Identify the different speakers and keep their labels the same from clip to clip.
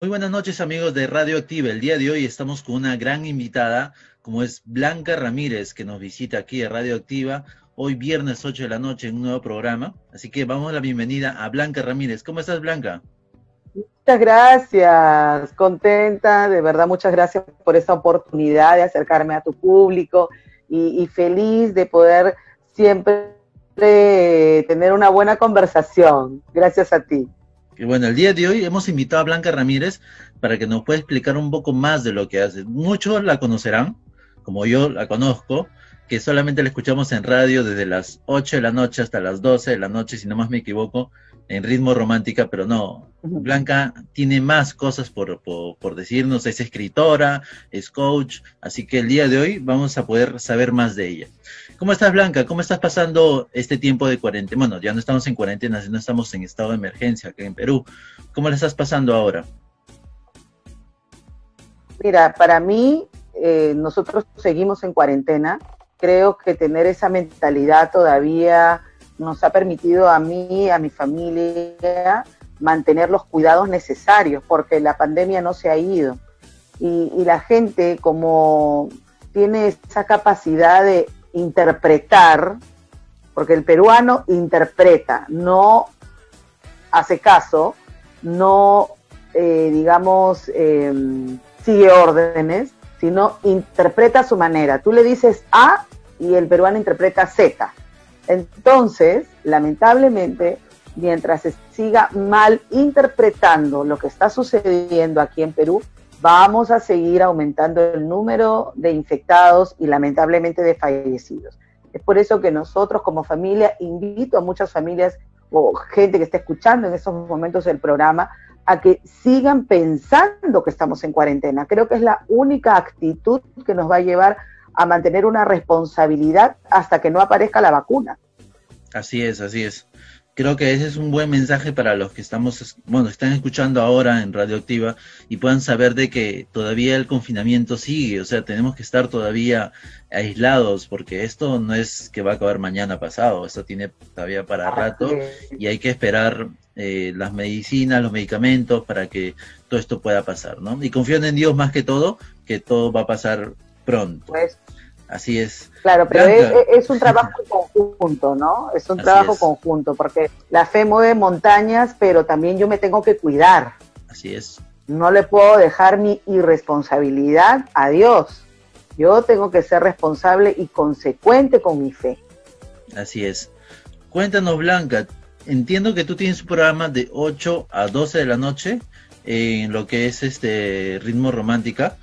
Speaker 1: Muy buenas noches amigos de Radio Activa. El día de hoy estamos con una gran invitada, como es Blanca Ramírez, que nos visita aquí a Radio Activa hoy viernes 8 de la noche en un nuevo programa. Así que vamos a la bienvenida a Blanca Ramírez. ¿Cómo estás, Blanca?
Speaker 2: Muchas gracias, contenta, de verdad muchas gracias por esta oportunidad de acercarme a tu público y, feliz de poder siempre tener una buena conversación. Gracias a ti.
Speaker 1: Y bueno, el día de hoy hemos invitado a Blanca Ramírez para que nos pueda explicar un poco más de lo que hace. Muchos la conocerán, como yo la conozco, que solamente la escuchamos en radio desde las 8 de la noche hasta las 12 de la noche, si no más me equivoco, en ritmo romántica, pero no. Blanca tiene más cosas por, por, decirnos, es escritora, es coach, así que el día de hoy vamos a poder saber más de ella. ¿Cómo estás, Blanca? ¿Cómo estás pasando este tiempo de cuarentena? Bueno, ya no estamos en cuarentena, no estamos en estado de emergencia acá en Perú. ¿Cómo la estás pasando ahora?
Speaker 2: Mira, para mí, eh, nosotros seguimos en cuarentena. Creo que tener esa mentalidad todavía nos ha permitido a mí, a mi familia, mantener los cuidados necesarios, porque la pandemia no se ha ido. Y, la gente, como tiene esa capacidad de interpretar, porque el peruano interpreta, no hace caso, no, eh, digamos, em, sigue órdenes, sino interpreta a su manera. Tú le dices A y el peruano interpreta Z. Entonces, lamentablemente, mientras se siga mal interpretando lo que está sucediendo aquí en Perú, vamos a seguir aumentando el número de infectados y lamentablemente de fallecidos. Es por eso que nosotros como familia, invito a muchas familias o gente que esté escuchando en estos momentos el programa a que sigan pensando que estamos en cuarentena. Creo que es la única actitud que nos va a llevar a mantener una responsabilidad hasta que no aparezca la vacuna.
Speaker 1: Así es, así es. Creo que ese es un buen mensaje para los que estamos, bueno, están escuchando ahora en Radioactiva y puedan saber de que todavía el confinamiento sigue, o sea, tenemos que estar todavía aislados porque esto no es que va a acabar mañana pasado, esto tiene todavía para rato y hay que esperar eh, las medicinas, los medicamentos para que todo esto pueda pasar, ¿no? Y confío en Dios más que todo, que todo va a pasar pronto. Pues, Así es.
Speaker 2: Claro, pero es, un trabajo conjunto, ¿no? Es un trabajo conjunto, porque la fe mueve montañas, pero también yo me tengo que cuidar.
Speaker 1: Así es.
Speaker 2: No le puedo dejar mi irresponsabilidad a Dios. Yo tengo que ser responsable y consecuente con mi fe.
Speaker 1: Así es. Cuéntanos, Blanca, entiendo que tú tienes un programa de 8 a 12 de la noche en lo que es este ritmo romántica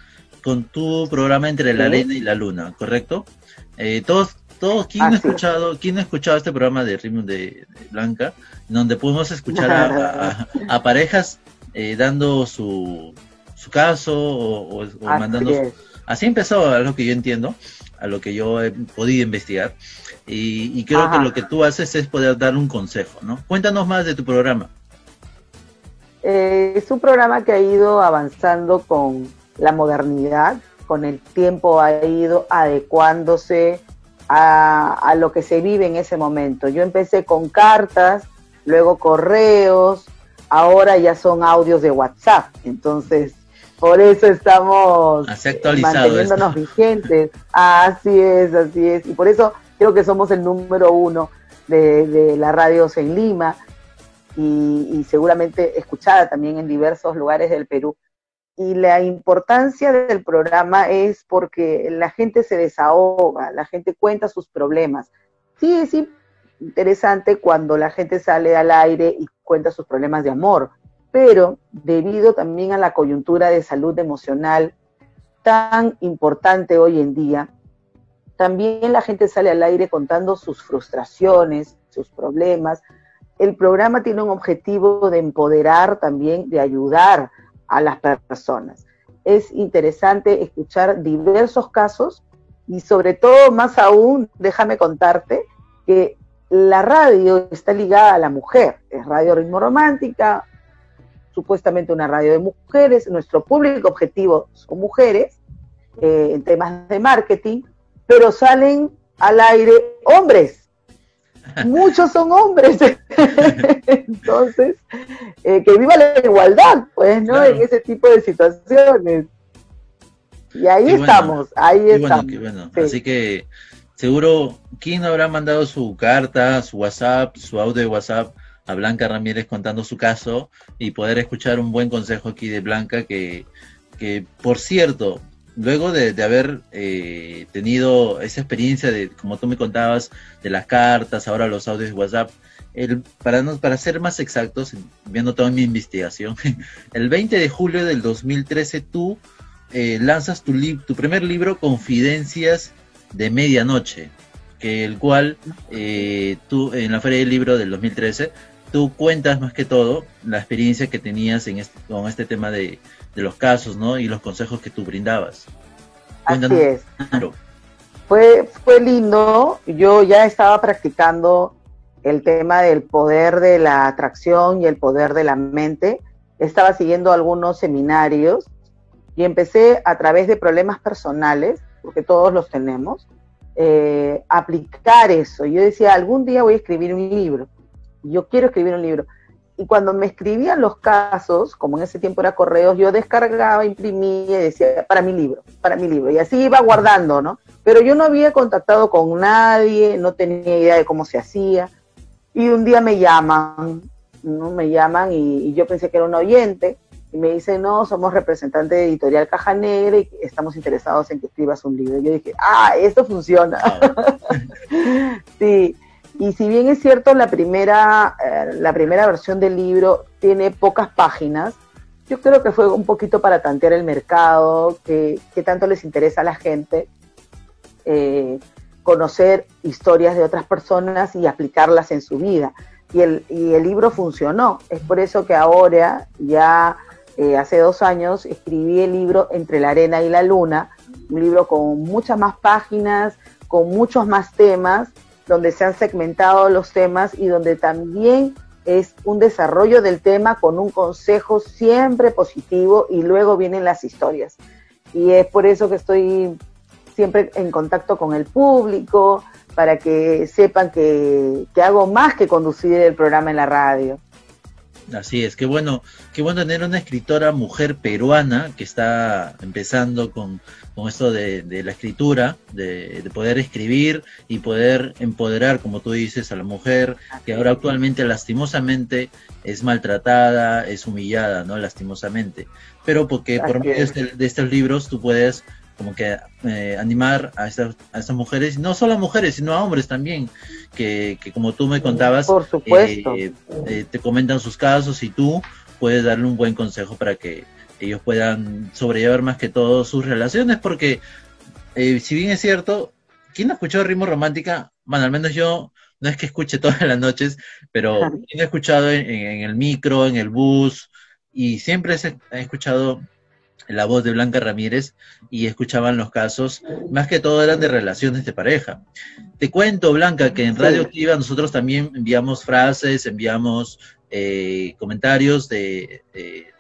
Speaker 1: con tu programa Entre la Arena y la Luna, ¿correcto? Eh, todos, todos, ¿quién ha escuchado, quién ha escuchado este programa de Ritmo de, Blanca, donde podemos escuchar a, parejas eh, dando su, su caso o, mandando... Así empezó, a lo que yo entiendo, a lo que yo he podido investigar. Y, creo que lo que tú haces es poder dar un consejo, ¿no? Cuéntanos más de tu programa.
Speaker 2: Eh, es un programa que ha ido avanzando con, la modernidad, con el tiempo ha ido adecuándose a, lo que se vive en ese momento. Yo empecé con cartas, luego correos, ahora ya son audios de WhatsApp. Entonces, por eso estamos manteniéndonos vigentes. Así es, así es. Y por eso creo que somos el número uno de, la radios en Lima y, y, seguramente escuchada también en diversos lugares del Perú y la importancia del programa es porque la gente se desahoga, la gente cuenta sus problemas. Sí, es interesante cuando la gente sale al aire y cuenta sus problemas de amor, pero debido también a la coyuntura de salud emocional tan importante hoy en día, también la gente sale al aire contando sus frustraciones, sus problemas. El programa tiene un objetivo de empoderar también, de ayudar a las personas. Es interesante escuchar diversos casos y sobre todo, más aún, déjame contarte que la radio está ligada a la mujer, es Radio Ritmo Romántica, supuestamente una radio de mujeres, nuestro público objetivo son mujeres eh, en temas de marketing, pero salen al aire hombres muchos son hombres. Entonces, eh, que viva la igualdad, pues, ¿no? En ese tipo de situaciones. Y ahí estamos, ahí estamos.
Speaker 1: Así que seguro, ¿quién habrá mandado su carta, su WhatsApp, su audio de WhatsApp a Blanca Ramírez contando su caso y poder escuchar un buen consejo aquí de Blanca que, que por cierto, luego de, haber eh, tenido esa experiencia de, como tú me contabas, de las cartas, ahora los audios de WhatsApp, el, para, no, para ser más exactos, viendo toda mi investigación, el 20 de julio del 2013 tú eh, lanzas tu, tu primer libro, Confidencias de Medianoche, que el cual eh, tú en la Feria del Libro del 2013, tú cuentas más que todo la experiencia que tenías en este, con este tema de, de los casos, ¿no? Y los consejos que tú brindabas.
Speaker 2: Así es. Fue, fue lindo, yo ya estaba practicando el tema del poder de la atracción y el poder de la mente. Estaba siguiendo algunos seminarios y empecé a través de problemas personales, porque todos los tenemos, eh, aplicar eso. Yo decía, algún día voy a escribir un libro. Yo quiero escribir un libro. Y cuando me escribían los casos, como en ese tiempo era correos, yo descargaba, imprimía y decía, para mi libro, para mi libro. Y así iba guardando, ¿no? Pero yo no había contactado con nadie, no tenía idea de cómo se hacía. Y un día me llaman, ¿no? Me llaman y, yo pensé que era un oyente. Y me dicen, no, somos representantes de Editorial Caja Negra y estamos interesados en que escribas un libro. Y yo dije, ah, esto funciona. sí. Y si bien es cierto, la primera, eh, la primera versión del libro tiene pocas páginas, yo creo que fue un poquito para tantear el mercado, que, tanto les interesa a la gente eh, conocer historias de otras personas y aplicarlas en su vida. Y el, y el libro funcionó. Es por eso que ahora, ya eh, hace dos años, escribí el libro Entre la arena y la luna, un libro con muchas más páginas, con muchos más temas donde se han segmentado los temas y donde también es un desarrollo del tema con un consejo siempre positivo y luego vienen las historias. Y es por eso que estoy siempre en contacto con el público, para que sepan que, que hago más que conducir el programa en la radio.
Speaker 1: Así es, qué bueno, qué bueno tener una escritora mujer peruana que está empezando con, con esto de, la escritura, de, poder escribir y poder empoderar, como tú dices, a la mujer que ahora actualmente lastimosamente es maltratada, es humillada, ¿no? Lastimosamente. Pero porque por medio de, estos libros tú puedes como que eh, animar a estas, a estas mujeres, no solo a mujeres, sino a hombres también, que, como tú me contabas,
Speaker 2: Por supuesto.
Speaker 1: Eh, eh, te comentan sus casos y tú puedes darle un buen consejo para que ellos puedan sobrellevar más que todo sus relaciones, porque si bien es cierto, ¿quién ha escuchado ritmo romántica? Bueno, al menos yo no es que escuche todas las noches, pero he escuchado en, en, el micro, en el bus, y siempre he escuchado la voz de Blanca Ramírez y escuchaban los casos, más que todo eran de relaciones de pareja. Te cuento, Blanca, que en Radio Activa nosotros también enviamos frases, enviamos eh, comentarios de,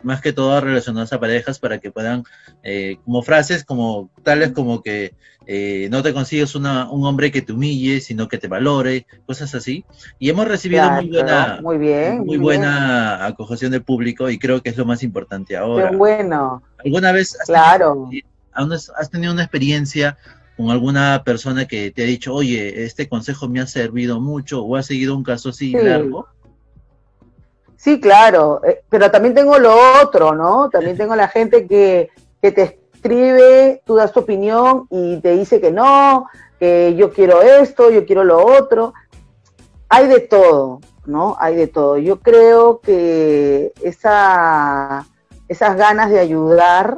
Speaker 1: más que todo relacionados a parejas para que puedan, eh, como frases como tales como que eh, no te consigues una, un hombre que te humille, sino que te valore, cosas así. Y hemos recibido muy buena,
Speaker 2: muy, bien,
Speaker 1: muy, buena acogeción del público y creo que es lo más importante ahora.
Speaker 2: Qué bueno.
Speaker 1: ¿Alguna vez
Speaker 2: claro.
Speaker 1: has tenido una experiencia con alguna persona que te ha dicho, oye, este consejo me ha servido mucho o ha seguido un caso así largo?
Speaker 2: Sí, claro, eh, pero también tengo lo otro, ¿no? También tengo la gente que, que te escribe, tú das tu opinión y te dice que no, que yo quiero esto, yo quiero lo otro. Hay de todo, ¿no? Hay de todo. Yo creo que esa, esas ganas de ayudar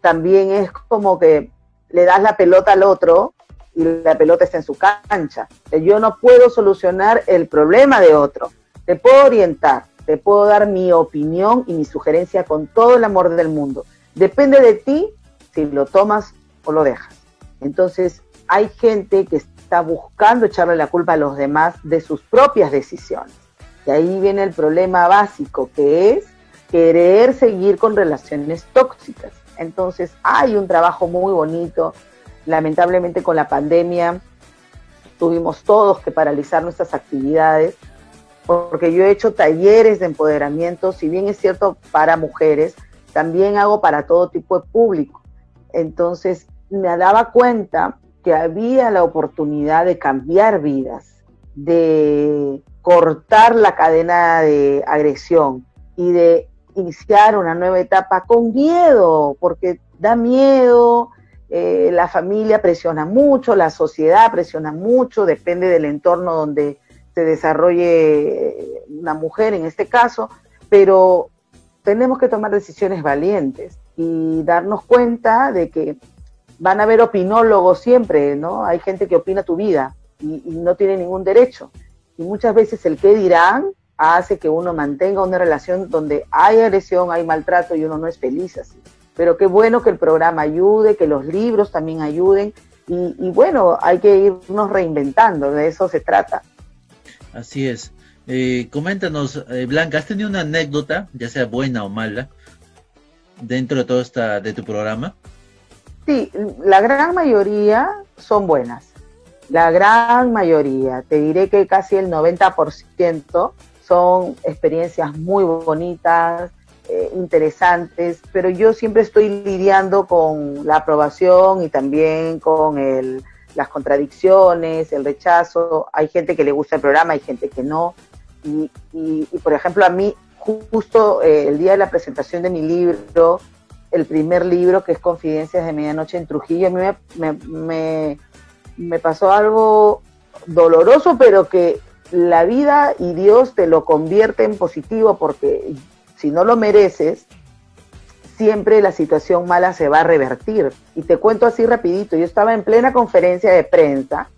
Speaker 2: también es como que le das la pelota al otro y la pelota está en su cancha. Yo no puedo solucionar el problema de otro, te puedo orientar, te puedo dar mi opinión y mi sugerencia con todo el amor del mundo. Depende de ti si lo tomas o lo dejas. Entonces, hay gente que está buscando echarle la culpa a los demás de sus propias decisiones. Y ahí viene el problema básico, que es querer seguir con relaciones tóxicas. Entonces, hay un trabajo muy bonito. Lamentablemente con la pandemia tuvimos todos que paralizar nuestras actividades, porque yo he hecho talleres de empoderamiento, si bien es cierto para mujeres, también hago para todo tipo de público. Entonces me daba cuenta que había la oportunidad de cambiar vidas, de cortar la cadena de agresión y de iniciar una nueva etapa con miedo, porque da miedo, eh, la familia presiona mucho, la sociedad presiona mucho, depende del entorno donde se desarrolle una mujer en este caso, pero tenemos que tomar decisiones valientes y darnos cuenta de que van a haber opinólogos siempre, ¿no? Hay gente que opina tu vida y, no tiene ningún derecho. Y muchas veces el qué dirán hace que uno mantenga una relación donde hay agresión, hay maltrato y uno no es feliz así. Pero qué bueno que el programa ayude, que los libros también ayuden y bueno, hay que irnos reinventando, de eso se trata.
Speaker 1: Así es. Eh, coméntanos, eh, Blanca, ¿has tenido una anécdota, ya sea buena o mala, dentro de todo esta, de tu programa?
Speaker 2: Sí, la gran mayoría son buenas. La gran mayoría, te diré que casi el 90% son experiencias muy bonitas, eh, interesantes, pero yo siempre estoy lidiando con la aprobación y también con el, las contradicciones, el rechazo. Hay gente que le gusta el programa, hay gente que no. Y, y, por ejemplo, a mí, justo eh, el día de la presentación de mi libro, el primer libro que es Confidencias de Medianoche en Trujillo, a mí me, me, me pasó algo doloroso, pero que la vida y Dios te lo convierte en positivo porque si no lo mereces, siempre la situación mala se va a revertir. Y te cuento así rapidito, yo estaba en plena conferencia de prensa,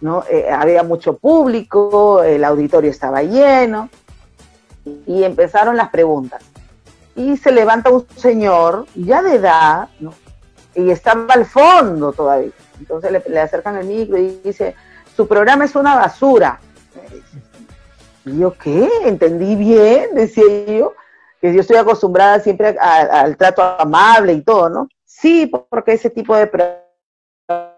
Speaker 2: ¿no? Eh, había mucho público, el auditorio estaba lleno, y empezaron las preguntas. Y se levanta un señor, ya de edad, y estaba al fondo todavía. Entonces le, le acercan el micro y dice, su programa es una basura. Y yo, ¿qué? ¿Entendí bien? Decía yo que yo estoy acostumbrada siempre al trato amable y todo, ¿no? Sí, porque ese tipo de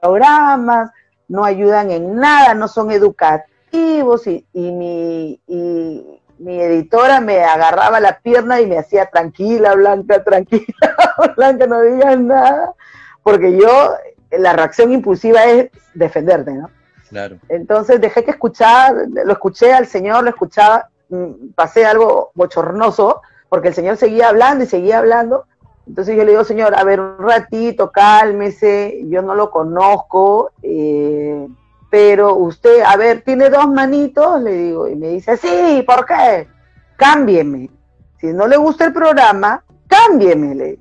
Speaker 2: programas no ayudan en nada, no son educativos y, mi, y mi editora me agarraba la pierna y me hacía tranquila, Blanca, tranquila, Blanca, no digas nada, porque yo, la reacción impulsiva es defenderte, ¿no? Claro. Entonces dejé que escuchar, lo escuché al señor, lo escuchaba, mm, pasé algo bochornoso, porque el señor seguía hablando y seguía hablando. Entonces yo le digo, señor, a ver, un ratito, cálmese, yo no lo conozco, eh, pero usted, a ver, tiene dos manitos, le digo, y me dice, sí, ¿por qué? Cámbieme. Si no le gusta el programa, cámbieme, le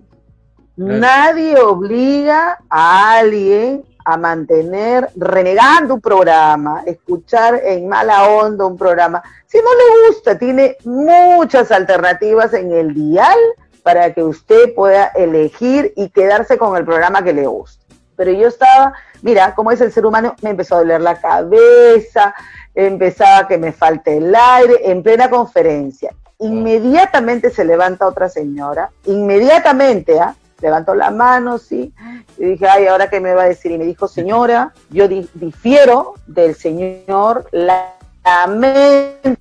Speaker 2: Nadie obliga a alguien a mantener renegando un programa, escuchar en mala onda un programa. Si no le gusta, tiene muchas alternativas en el dial para que usted pueda elegir y quedarse con el programa que le gusta. Pero yo estaba, mira, cómo es el ser humano, me empezó a doler la cabeza, empezaba que me falte el aire, en plena conferencia. Inmediatamente se levanta otra señora, inmediatamente, ¿ah? Levantó la mano, sí, y dije, ay, ¿ahora qué me va a decir? Y me dijo, señora, yo difiero del señor, lamento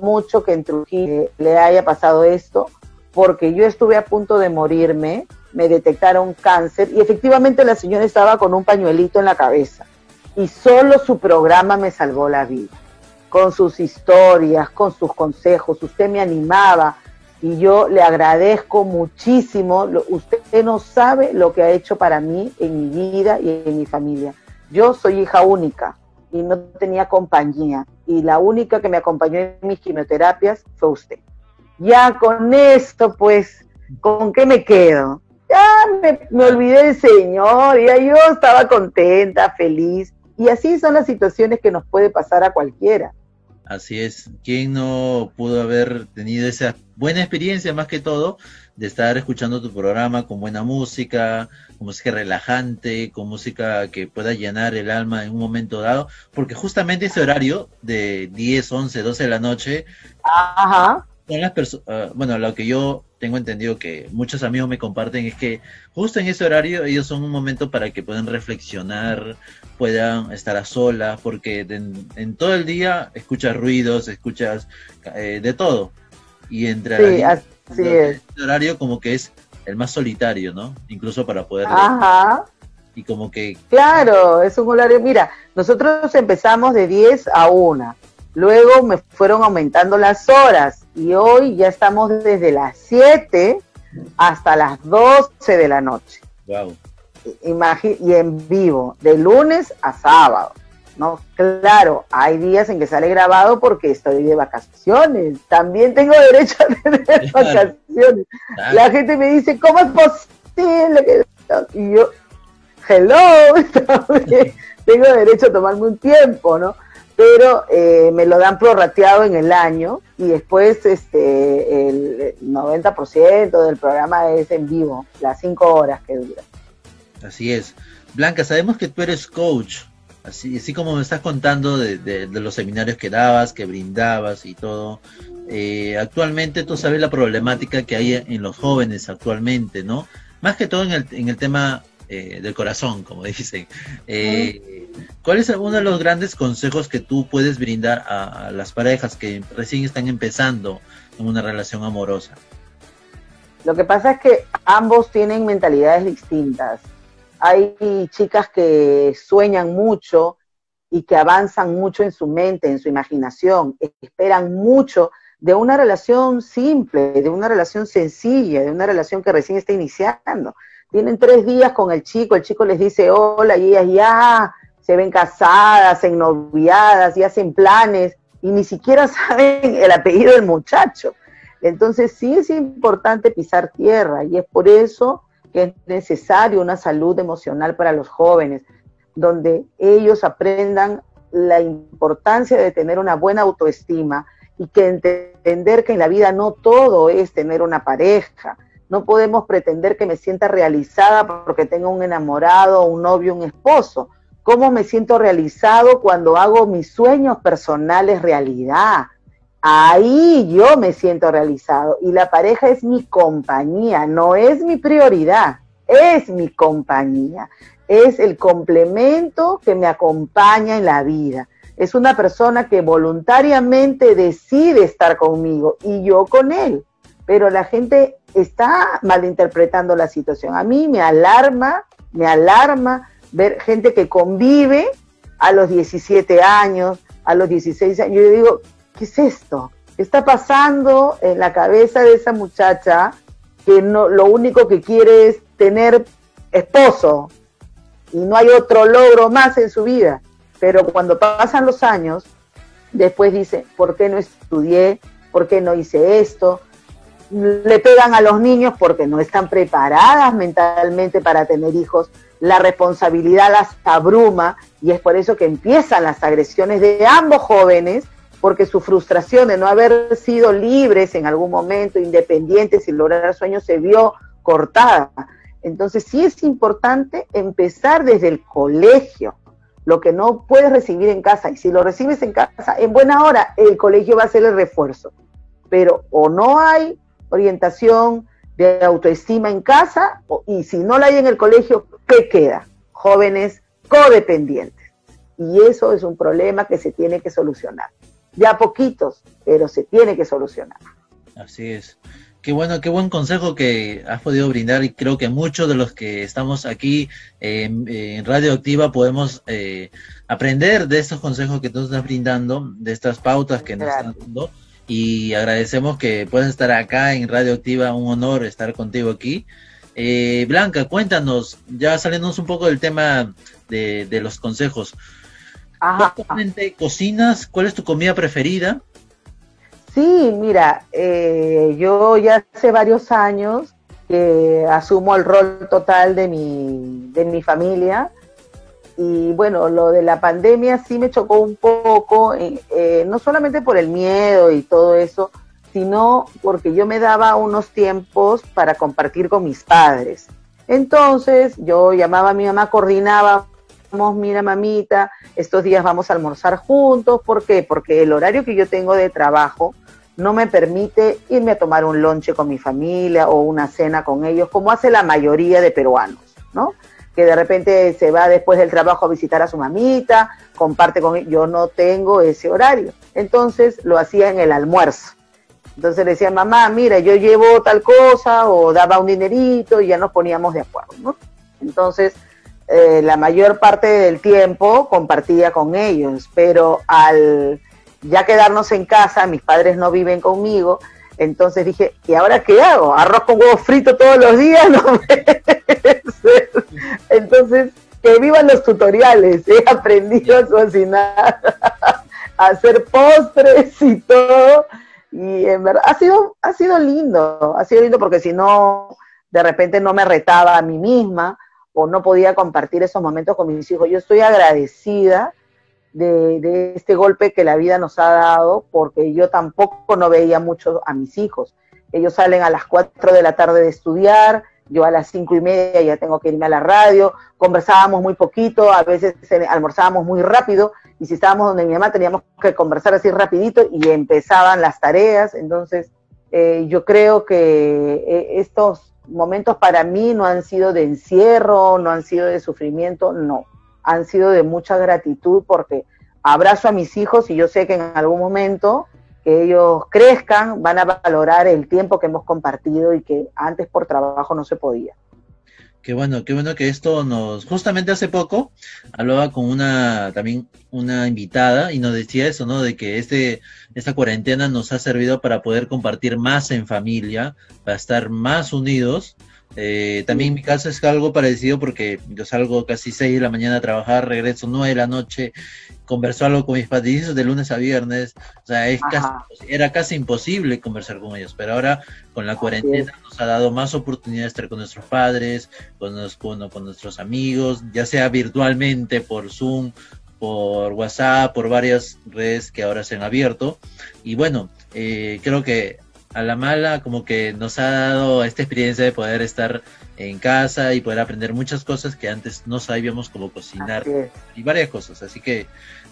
Speaker 2: mucho que en Trujillo le haya pasado esto, porque yo estuve a punto de morirme, me detectaron cáncer y efectivamente la señora estaba con un pañuelito en la cabeza y solo su programa me salvó la vida, con sus historias, con sus consejos, usted me animaba, y yo le agradezco muchísimo. usted no sabe lo que ha hecho para mí en mi vida y en mi familia. Yo soy hija única y no tenía compañía y la única que me acompañó en mis quimioterapias fue usted. Ya con esto, pues, ¿con qué me quedo? Ya me, olvidé del Señor, ya yo estaba contenta, feliz. Y así son las situaciones que nos puede pasar a cualquiera.
Speaker 1: Así es, ¿quién no pudo haber tenido esa buena experiencia más que todo de estar escuchando tu programa con buena música, con música relajante, con música que pueda llenar el alma en un momento dado? Porque justamente ese horario de 10, 11, 12 de la noche, Ajá. son las personas, ah, bueno, lo que yo tengo entendido que muchos amigos me comparten, es que justo en ese horario ellos son un momento para que puedan reflexionar, puedan estar a solas, porque en, todo el día escuchas ruidos, escuchas eh, de todo. Y entre sí, así es. horario como que es el más solitario, ¿no? Incluso para poder...
Speaker 2: Ajá.
Speaker 1: Y como que...
Speaker 2: Claro, es un horario, mira, nosotros empezamos de 10 a 1 Luego me fueron aumentando las horas y hoy ya estamos desde las 7 hasta las 12 de la noche.
Speaker 1: Wow.
Speaker 2: y en vivo, de lunes a sábado. ¿No? Claro, hay días en que sale grabado porque estoy de vacaciones. También tengo derecho a tener vacaciones. La gente me dice, ¿cómo es posible que... Y yo, hello, tengo derecho a tomarme un tiempo, ¿no? pero eh, me lo dan prorrateado en el año y después este el 90% del programa es en vivo, las cinco horas que dura.
Speaker 1: Así es. Blanca, sabemos que tú eres coach, así, así como me estás contando de, los seminarios que dabas, que brindabas y todo. Eh, actualmente tú sabes la problemática que hay en los jóvenes actualmente, ¿no? Más que todo en el, en el tema eh, del corazón, como dicen. Eh, ¿Cuál es uno de los grandes consejos que tú puedes brindar a, las parejas que recién están empezando en una relación amorosa?
Speaker 2: Lo que pasa es que ambos tienen mentalidades distintas. Hay chicas que sueñan mucho y que avanzan mucho en su mente, en su imaginación, esperan mucho de una relación simple, de una relación sencilla, de una relación que recién está iniciando tienen tres días con el chico, el chico les dice hola y ellas ya se ven casadas, ennoviadas y hacen planes y ni siquiera saben el apellido del muchacho. Entonces sí es importante pisar tierra y es por eso que es necesario una salud emocional para los jóvenes, donde ellos aprendan la importancia de tener una buena autoestima y que entender que en la vida no todo es tener una pareja, no podemos pretender que me sienta realizada porque tengo un enamorado, un novio, un esposo. ¿Cómo me siento realizado cuando hago mis sueños personales realidad? Ahí yo me siento realizado y la pareja es mi compañía, no es mi prioridad, es mi compañía, es el complemento que me acompaña en la vida. Es una persona que voluntariamente decide estar conmigo y yo con él pero la gente está malinterpretando la situación. A mí me alarma, me alarma ver gente que convive a los 17 años, a los 16 años. Yo digo, ¿qué es esto? ¿Qué está pasando en la cabeza de esa muchacha que no, lo único que quiere es tener esposo y no hay otro logro más en su vida? Pero cuando pasan los años, después dice, ¿por qué no estudié? ¿Por qué no hice esto? le pegan a los niños porque no están preparadas mentalmente para tener hijos, la responsabilidad las abruma y es por eso que empiezan las agresiones de ambos jóvenes, porque su frustración de no haber sido libres en algún momento, independientes y lograr sueños, se vio cortada. Entonces sí es importante empezar desde el colegio, lo que no puedes recibir en casa, y si lo recibes en casa, en buena hora, el colegio va a ser el refuerzo. Pero o no hay orientación de autoestima en casa y si no la hay en el colegio, ¿qué queda? Jóvenes codependientes. Y eso es un problema que se tiene que solucionar. Ya poquitos, pero se tiene que solucionar.
Speaker 1: Así es. Qué bueno, qué buen consejo que has podido brindar y creo que muchos de los que estamos aquí en Radio Activa podemos eh, aprender de estos consejos que tú estás brindando, de estas pautas que nos están dando y agradecemos que puedas estar acá en Radio Activa, un honor estar contigo aquí. Eh, Blanca, cuéntanos, ya saliéndonos un poco del tema de, los consejos. Ajá. cocinas? ¿Cuál es tu comida preferida?
Speaker 2: Sí, mira, eh, yo ya hace varios años que asumo el rol total de mi, de mi familia y bueno, lo de la pandemia sí me chocó un poco, eh, eh, no solamente por el miedo y todo eso, sino porque yo me daba unos tiempos para compartir con mis padres. Entonces yo llamaba a mi mamá, coordinábamos, mira mamita, estos días vamos a almorzar juntos, ¿por qué? Porque el horario que yo tengo de trabajo no me permite irme a tomar un lonche con mi familia o una cena con ellos, como hace la mayoría de peruanos, ¿no? Que de repente se va después del trabajo a visitar a su mamita, comparte con yo no tengo ese horario. Entonces lo hacía en el almuerzo. Entonces le decía, mamá, mira, yo llevo tal cosa o daba un dinerito y ya nos poníamos de acuerdo, ¿no? Entonces, eh, la mayor parte del tiempo compartía con ellos, pero al ya quedarnos en casa, mis padres no viven conmigo, entonces dije, ¿y ahora qué hago? ¿Arroz con huevo frito todos los días? No entonces, que vivan los tutoriales, he aprendido a cocinar, a hacer postres y todo, y en verdad ha sido, ha sido lindo, ha sido lindo porque si no, de repente no me retaba a mí misma o no podía compartir esos momentos con mis hijos. Yo estoy agradecida de, este golpe que la vida nos ha dado, porque yo tampoco no veía mucho a mis hijos. Ellos salen a las 4 de la tarde de estudiar, yo a las cinco y media ya tengo que irme a la radio, conversábamos muy poquito, a veces almorzábamos muy rápido, y si estábamos donde mi mamá teníamos que conversar así rapidito y empezaban las tareas, entonces eh, yo creo que eh, estos momentos para mí no han sido de encierro, no han sido de sufrimiento, no han sido de mucha gratitud porque abrazo a mis hijos y yo sé que en algún momento que ellos crezcan van a valorar el tiempo que hemos compartido y que antes por trabajo no se podía.
Speaker 1: Qué bueno, qué bueno que esto nos, justamente hace poco, hablaba con una, también una invitada y nos decía eso, ¿no? De que este, esta cuarentena nos ha servido para poder compartir más en familia, para estar más unidos eh, también mi caso es algo parecido porque yo salgo casi 6 de la mañana a trabajar, regreso 9 de la noche, converso algo con mis padres de lunes a viernes, o sea, es era casi imposible conversar con ellos, pero ahora con la cuarentena nos ha dado más oportunidad de estar con nuestros padres, con, con nuestros amigos, ya sea virtualmente por Zoom, por WhatsApp, por varias redes que ahora se han abierto. Y bueno, eh, creo que a la mala como que nos ha dado esta experiencia de poder estar en casa y poder aprender muchas cosas que antes no sabíamos cómo cocinar y varias cosas. Así que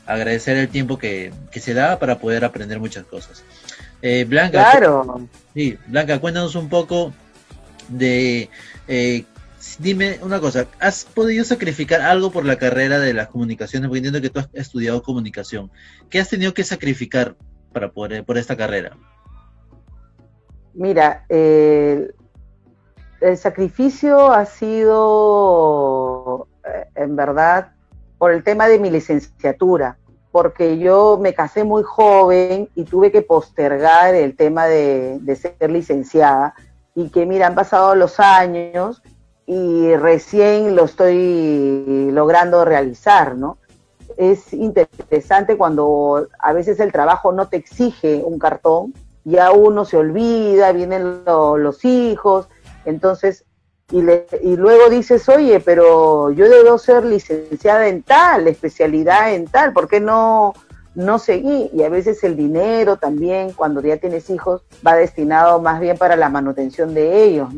Speaker 1: agradecer el tiempo que, se da para poder aprender muchas cosas. Eh, Blanca,
Speaker 2: claro.
Speaker 1: sí, Blanca, cuéntanos un poco de... Eh, dime una cosa, ¿has podido sacrificar algo por la carrera de las comunicaciones? Porque entiendo que tú has estudiado comunicación. ¿Qué has tenido que sacrificar para poder, por esta carrera?
Speaker 2: Mira, el sacrificio ha sido, eh, en verdad, por el tema de mi licenciatura, porque yo me casé muy joven y tuve que postergar el tema de, ser licenciada y que, mira, han pasado los años y recién lo estoy logrando realizar, ¿no? Es interesante cuando a veces el trabajo no te exige un cartón, ya uno se olvida, vienen los hijos, entonces, y, y luego dices, oye, pero yo debo ser licenciada en tal, especialidad en tal, ¿por qué no, no seguí? Y a veces el dinero también, cuando ya tienes hijos, va destinado más bien para la manutención de ellos,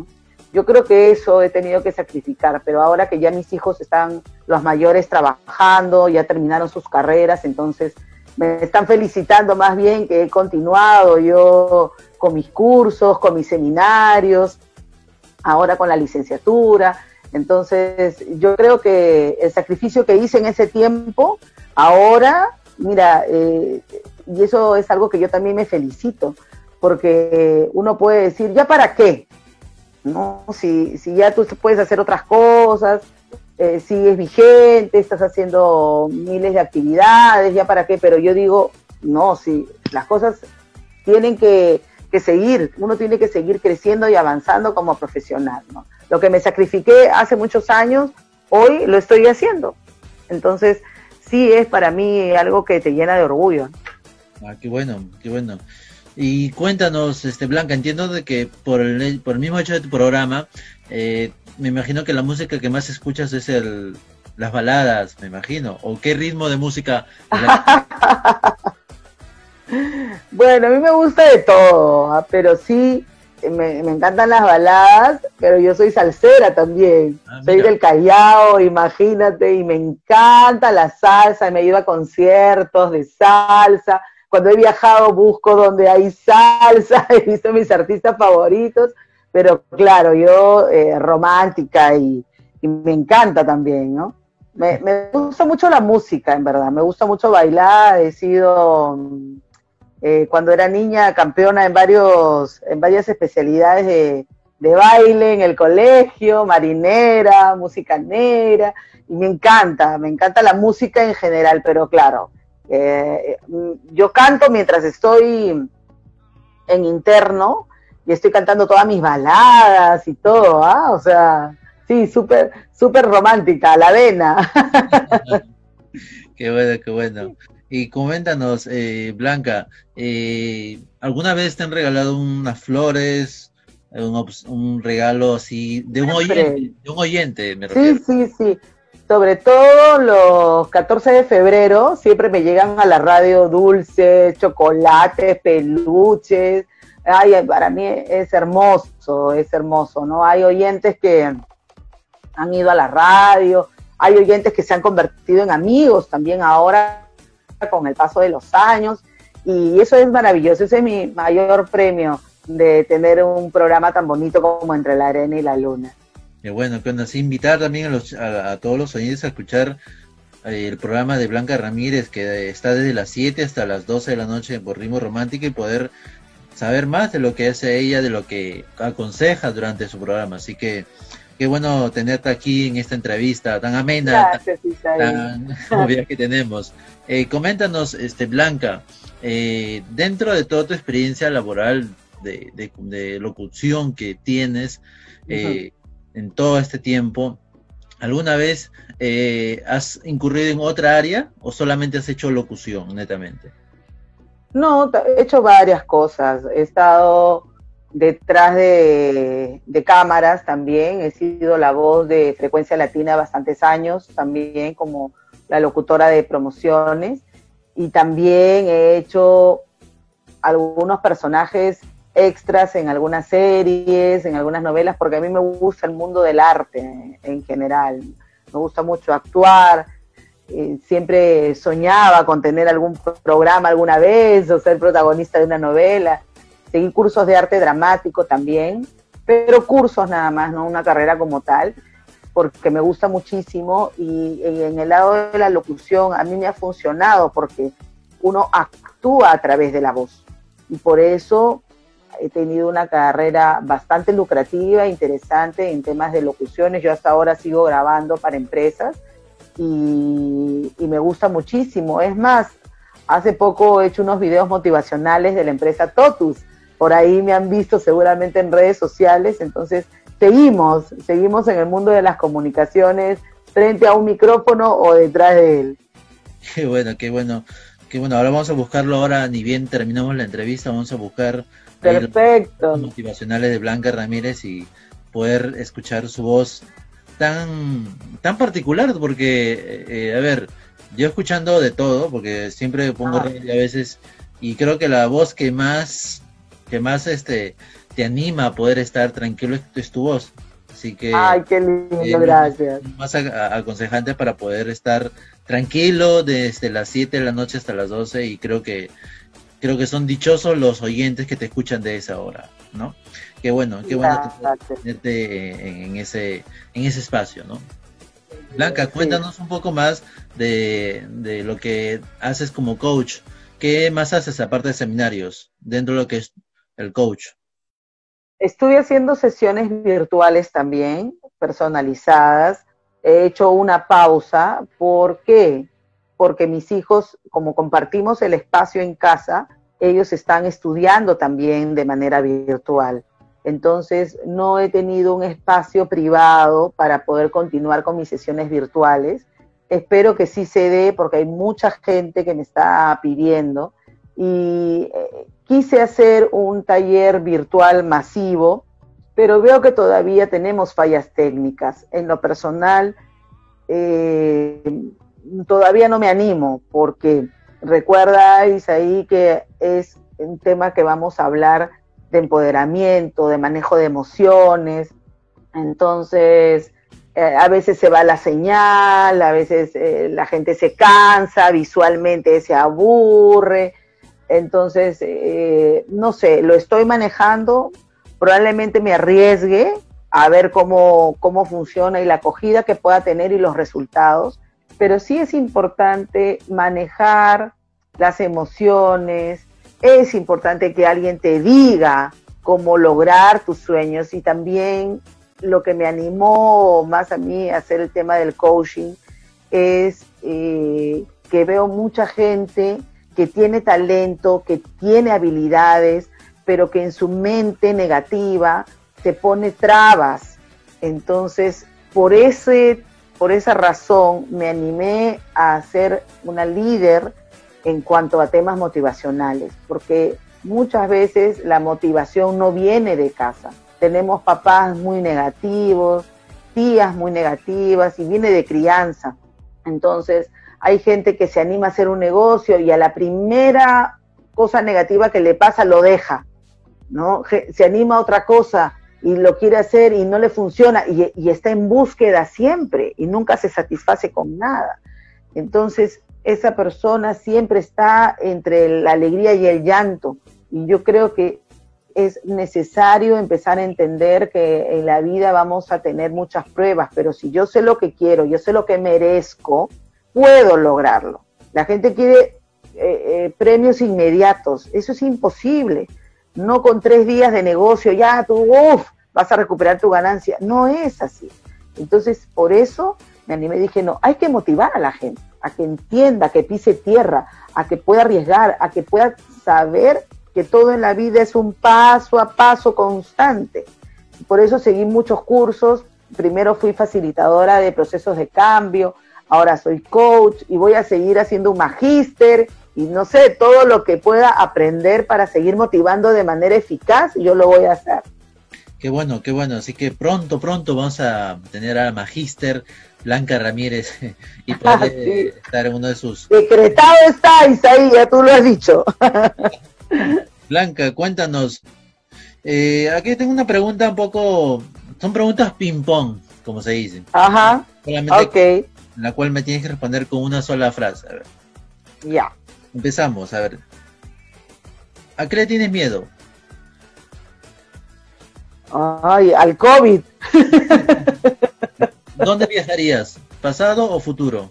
Speaker 2: Yo creo que eso he tenido que sacrificar, pero ahora que ya mis hijos están, los mayores, trabajando, ya terminaron sus carreras, entonces me están felicitando más bien que he continuado yo con mis cursos, con mis seminarios, ahora con la licenciatura. Entonces, yo creo que el sacrificio que hice en ese tiempo, ahora, mira, eh, y eso es algo que yo también me felicito, porque uno puede decir, ¿ya para qué? ¿No? Si, si ya tú puedes hacer otras cosas, eh, sigues vigente, estás haciendo miles de actividades, ya para qué, pero yo digo, no, si las cosas tienen que, seguir, uno tiene que seguir creciendo y avanzando como profesional, ¿no? Lo que me sacrifiqué hace muchos años, hoy lo estoy haciendo. Entonces, sí es para mí algo que te llena de orgullo.
Speaker 1: Ah, qué bueno, qué bueno. Y cuéntanos, este Blanca, entiendo de que por el, por el mismo hecho de tu programa, eh, me imagino que la música que más escuchas es el, las baladas, me imagino. ¿O qué ritmo de música?
Speaker 2: bueno, a mí me gusta de todo, ¿ah? pero sí, me, encantan las baladas, pero yo soy salsera también. Ah, soy del Callao, imagínate, y me encanta la salsa, me iba a conciertos de salsa, cuando he viajado busco donde hay salsa, he visto mis artistas favoritos, pero claro, yo eh, romántica y, me encanta también, ¿no? Me, gusta mucho la música, en verdad, me gusta mucho bailar, he sido, eh, cuando era niña, campeona en, varios, en varias especialidades de, de baile en el colegio, marinera, música negra, y me encanta, me encanta la música en general, pero claro, eh, yo canto mientras estoy en interno y estoy cantando todas mis baladas y todo, ¿ah? O sea, sí, súper, súper romántica, la vena.
Speaker 1: qué bueno, qué bueno. Y coméntanos, eh, Blanca, eh, ¿alguna vez te han regalado unas flores, un, regalo así de un oyente, de un oyente, me
Speaker 2: refiero. Sí, sí, sí. Sobre todo los 14 de febrero siempre me llegan a la radio dulces, chocolates, peluches. Ay, para mí es hermoso, es hermoso, ¿no? Hay oyentes que han ido a la radio, hay oyentes que se han convertido en amigos también ahora con el paso de los años y eso es maravilloso, ese es mi mayor premio de tener un programa tan bonito como Entre la Arena y la Luna.
Speaker 1: Y bueno, que nos invitar también a, todos los oyentes a escuchar eh, el programa de Blanca Ramírez que está desde las 7 hasta las 12 de la noche por Ritmo Romántico y poder saber más de lo que hace ella, de lo que aconseja durante su programa. Así que qué bueno tenerte aquí en esta entrevista tan amena, tan, obvia que tenemos. Eh, coméntanos, este Blanca, eh, dentro de toda tu experiencia laboral de, locución que tienes eh, en todo este tiempo, ¿alguna vez eh, has incurrido en otra área o solamente has hecho locución netamente?
Speaker 2: No, he hecho varias cosas. He estado detrás de, cámaras también. He sido la voz de Frecuencia Latina bastantes años, también como la locutora de promociones. Y también he hecho algunos personajes extras en algunas series, en algunas novelas, porque a mí me gusta el mundo del arte en general. Me gusta mucho actuar. Eh, siempre soñaba con tener algún programa alguna vez o ser protagonista de una novela. Seguí cursos de arte dramático también, pero cursos nada más, no una carrera como tal, porque me gusta muchísimo y en el lado de la locución a mí me ha funcionado porque uno actúa a través de la voz y por eso he tenido una carrera bastante lucrativa, interesante en temas de locuciones. Yo hasta ahora sigo grabando para empresas y, me gusta muchísimo. Es más, hace poco he hecho unos videos motivacionales de la empresa Totus. Por ahí me han visto seguramente en redes sociales. Entonces, seguimos, seguimos en el mundo de las comunicaciones frente a un micrófono o detrás de él.
Speaker 1: Qué bueno, qué bueno. Qué bueno, ahora vamos a buscarlo ahora, ni bien terminamos la entrevista, vamos a buscar
Speaker 2: Perfecto.
Speaker 1: motivacionales de Blanca Ramírez y poder escuchar su voz tan, tan particular, porque, eh, a ver, yo escuchando de todo, porque siempre pongo ah. a veces, y creo que la voz que más, que más este, te anima a poder estar tranquilo es, tu voz. Así que.
Speaker 2: Ay, qué lindo, eh, gracias.
Speaker 1: Más aconsejante para poder estar tranquilo desde las 7 de la noche hasta las 12 y creo que creo que son dichosos los oyentes que te escuchan de esa hora, ¿no? Qué bueno, qué bueno tenerte en ese, en ese espacio, ¿no? Blanca, cuéntanos un poco más de, de, lo que haces como coach. ¿Qué más haces aparte de seminarios dentro de lo que es el coach?
Speaker 2: Estoy haciendo sesiones virtuales también, personalizadas. He hecho una pausa. ¿Por qué? porque mis hijos, como compartimos el espacio en casa, ellos están estudiando también de manera virtual. Entonces, no he tenido un espacio privado para poder continuar con mis sesiones virtuales. Espero que sí se dé porque hay mucha gente que me está pidiendo. Y eh, quise hacer un taller virtual masivo, pero veo que todavía tenemos fallas técnicas. En lo personal, eh, todavía no me animo porque recuerda Isaí que es un tema que vamos a hablar de empoderamiento, de manejo de emociones. Entonces, eh, a veces se va la señal, a veces eh, la gente se cansa, visualmente se aburre. Entonces, eh, no sé, lo estoy manejando, probablemente me arriesgue a ver cómo, cómo funciona y la acogida que pueda tener y los resultados, pero sí es importante manejar las emociones, es importante que alguien te diga cómo lograr tus sueños y también lo que me animó más a mí a hacer el tema del coaching es eh, que veo mucha gente que tiene talento, que tiene habilidades, pero que en su mente negativa se pone trabas. Entonces, por, ese, por esa razón me animé a ser una líder en cuanto a temas motivacionales, porque muchas veces la motivación no viene de casa. Tenemos papás muy negativos, tías muy negativas y viene de crianza. Entonces, hay gente que se anima a hacer un negocio y a la primera cosa negativa que le pasa lo deja, ¿no? Se anima a otra cosa y lo quiere hacer y no le funciona y, y está en búsqueda siempre y nunca se satisface con nada. Entonces, esa persona siempre está entre la alegría y el llanto. Y yo creo que es necesario empezar a entender que en la vida vamos a tener muchas pruebas, pero si yo sé lo que quiero, yo sé lo que merezco, puedo lograrlo. La gente quiere eh, eh, premios inmediatos, eso es imposible. No con tres días de negocio, ya tú vas a recuperar tu ganancia. No es así. Entonces, por eso me dije, no, hay que motivar a la gente a que entienda, a que pise tierra, a que pueda arriesgar, a que pueda saber que todo en la vida es un paso a paso constante. Por eso seguí muchos cursos. Primero fui facilitadora de procesos de cambio, ahora soy coach y voy a seguir haciendo un magíster y no sé, todo lo que pueda aprender para seguir motivando de manera eficaz, yo lo voy a hacer.
Speaker 1: Qué bueno, qué bueno. Así que pronto, pronto vamos a tener a Magíster Blanca Ramírez y puede estar en uno de sus.
Speaker 2: Decretado está, Isaí, ya tú lo has dicho.
Speaker 1: Blanca, cuéntanos. Eh, aquí tengo una pregunta un poco. Son preguntas ping-pong, como se dice.
Speaker 2: Ajá. Solamente
Speaker 1: La cual me tienes que responder con una sola frase. A ver.
Speaker 2: Ya.
Speaker 1: Empezamos, a ver. ¿A qué le tienes miedo?
Speaker 2: Ay, al COVID.
Speaker 1: ¿Dónde viajarías? ¿Pasado o futuro?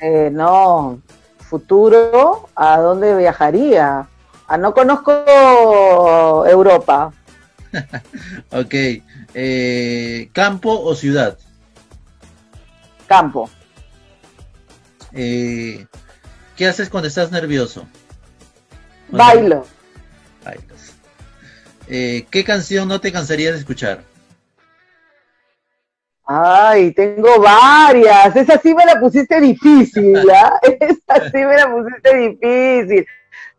Speaker 2: Eh, no, futuro, ¿a dónde viajaría? Ah, no conozco Europa.
Speaker 1: ok. Eh, ¿Campo o ciudad?
Speaker 2: Campo.
Speaker 1: Eh, ¿Qué haces cuando estás nervioso?
Speaker 2: Bailo.
Speaker 1: Bailas. Eh, ¿Qué canción no te cansaría de escuchar?
Speaker 2: Ay, tengo varias. Esa sí me la pusiste difícil, ¿ya? Esa sí me la pusiste difícil.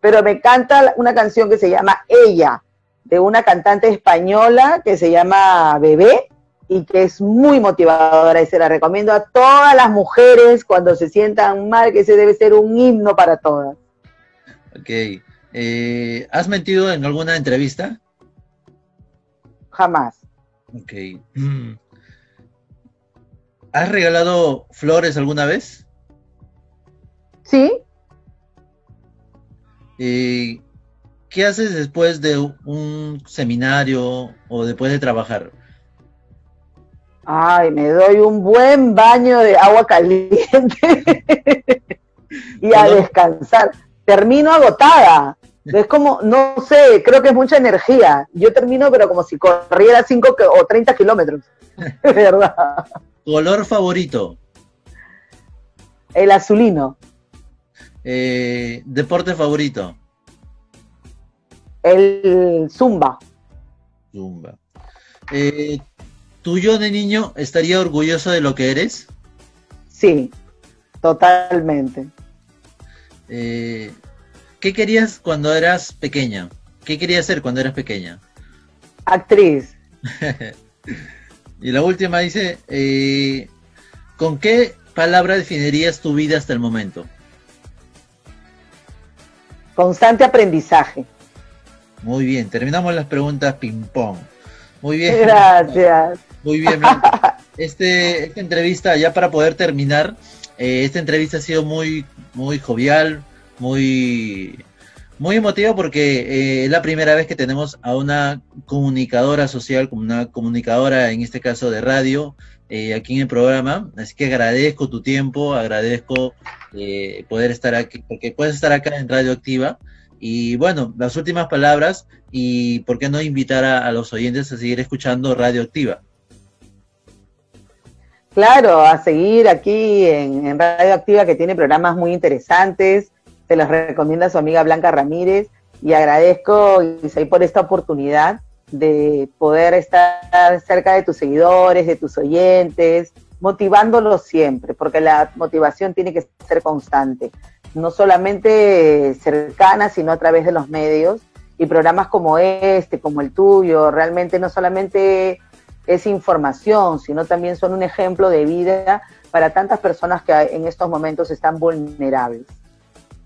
Speaker 2: Pero me canta una canción que se llama Ella, de una cantante española que se llama Bebé y que es muy motivadora y se la recomiendo a todas las mujeres cuando se sientan mal, que ese debe ser un himno para todas.
Speaker 1: Ok. Eh, ¿Has mentido en alguna entrevista?
Speaker 2: Jamás.
Speaker 1: Ok. Mm. ¿Has regalado flores alguna vez?
Speaker 2: Sí.
Speaker 1: Eh, ¿Qué haces después de un seminario o después de trabajar?
Speaker 2: Ay, me doy un buen baño de agua caliente y a descansar. Termino agotada. Es como, no sé, creo que es mucha energía. Yo termino, pero como si corriera 5 o 30 kilómetros. Verdad.
Speaker 1: ¿Color favorito?
Speaker 2: El azulino.
Speaker 1: Eh, ¿Deporte favorito?
Speaker 2: El zumba.
Speaker 1: Zumba. Eh, ¿Tu yo de niño estaría orgulloso de lo que eres?
Speaker 2: Sí, totalmente.
Speaker 1: Eh, ¿Qué querías cuando eras pequeña? ¿Qué querías ser cuando eras pequeña?
Speaker 2: Actriz.
Speaker 1: Y la última dice, eh, ¿con qué palabra definirías tu vida hasta el momento?
Speaker 2: Constante aprendizaje.
Speaker 1: Muy bien, terminamos las preguntas ping-pong. Muy bien.
Speaker 2: Gracias.
Speaker 1: Muy bien, Este, esta entrevista, ya para poder terminar, eh, esta entrevista ha sido muy, muy jovial, muy, muy emotivo porque eh, es la primera vez que tenemos a una comunicadora social, como una comunicadora, en este caso de radio, eh, aquí en el programa. Así que agradezco tu tiempo, agradezco eh, poder estar aquí, porque puedes estar acá en Radio Activa. Y bueno, las últimas palabras y por qué no invitar a, los oyentes a seguir escuchando Radio Activa.
Speaker 2: Claro, a seguir aquí en, en Radio Activa que tiene programas muy interesantes se los recomienda su amiga Blanca Ramírez y agradezco, Isaí, por esta oportunidad de poder estar cerca de tus seguidores, de tus oyentes, motivándolos siempre, porque la motivación tiene que ser constante, no solamente cercana, sino a través de los medios y programas como este, como el tuyo, realmente no solamente es información, sino también son un ejemplo de vida para tantas personas que en estos momentos están vulnerables.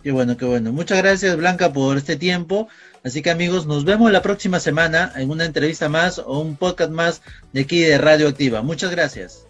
Speaker 1: Qué bueno, qué bueno. Muchas gracias Blanca por este tiempo. Así que amigos, nos vemos la próxima semana en una entrevista más o un podcast más de aquí de Radio Activa. Muchas gracias.